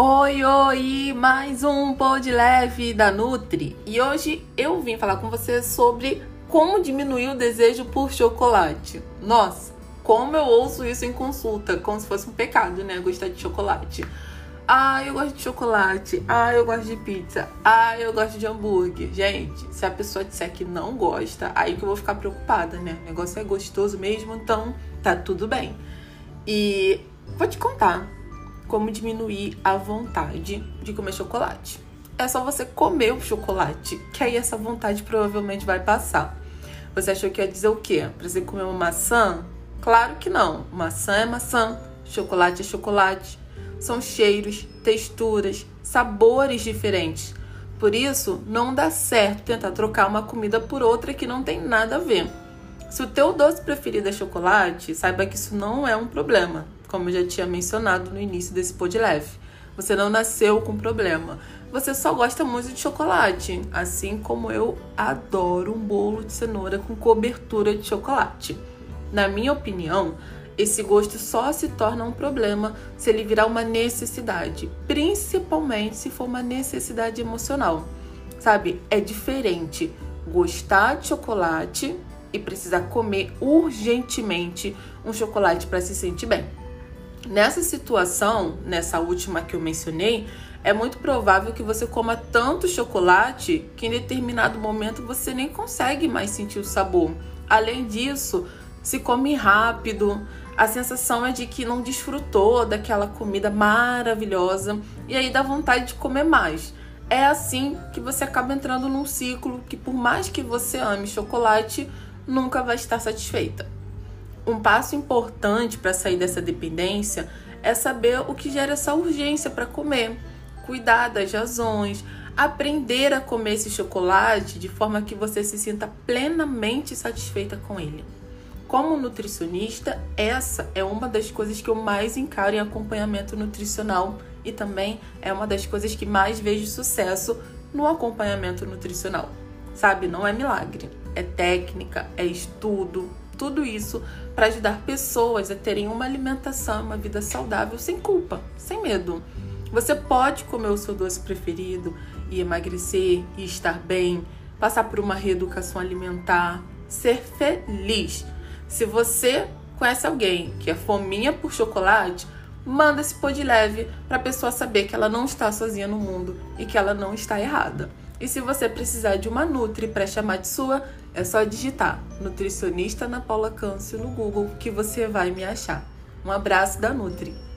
Oi, oi! Mais um Pod Leve da Nutri. E hoje eu vim falar com você sobre como diminuir o desejo por chocolate. Nossa, como eu ouço isso em consulta, como se fosse um pecado, né? Gostar de chocolate. Ah, eu gosto de chocolate. Ah, eu gosto de pizza. Ah, eu gosto de hambúrguer. Gente, se a pessoa disser que não gosta, aí que eu vou ficar preocupada, né? O negócio é gostoso mesmo, então tá tudo bem. E vou te contar como diminuir a vontade de comer chocolate. É só você comer o chocolate, que aí essa vontade provavelmente vai passar. Você achou que ia dizer o quê? Pra você comer uma maçã? Claro que não. Maçã é maçã, chocolate é chocolate. São cheiros, texturas, sabores diferentes. Por isso, não dá certo tentar trocar uma comida por outra que não tem nada a ver. Se o teu doce preferido é chocolate, saiba que isso não é um problema como já tinha mencionado no início desse pod leve. Você não nasceu com problema. Você só gosta muito de chocolate, assim como eu adoro um bolo de cenoura com cobertura de chocolate. Na minha opinião, esse gosto só se torna um problema se ele virar uma necessidade, principalmente se for uma necessidade emocional. Sabe? É diferente gostar de chocolate e precisar comer urgentemente um chocolate para se sentir bem. Nessa situação, nessa última que eu mencionei, é muito provável que você coma tanto chocolate que em determinado momento você nem consegue mais sentir o sabor. Além disso, se come rápido, a sensação é de que não desfrutou daquela comida maravilhosa e aí dá vontade de comer mais. É assim que você acaba entrando num ciclo que, por mais que você ame chocolate, nunca vai estar satisfeita. Um passo importante para sair dessa dependência é saber o que gera essa urgência para comer, cuidar das razões, aprender a comer esse chocolate de forma que você se sinta plenamente satisfeita com ele. Como nutricionista, essa é uma das coisas que eu mais encaro em acompanhamento nutricional e também é uma das coisas que mais vejo sucesso no acompanhamento nutricional. Sabe, não é milagre, é técnica, é estudo, tudo isso para ajudar pessoas a terem uma alimentação, uma vida saudável sem culpa, sem medo. Você pode comer o seu doce preferido e emagrecer e estar bem, passar por uma reeducação alimentar, ser feliz. Se você conhece alguém que é fominha por chocolate, manda esse pô de leve para a pessoa saber que ela não está sozinha no mundo e que ela não está errada. E se você precisar de uma Nutri para chamar de sua, é só digitar Nutricionista Ana Paula Câncio no Google que você vai me achar. Um abraço da Nutri.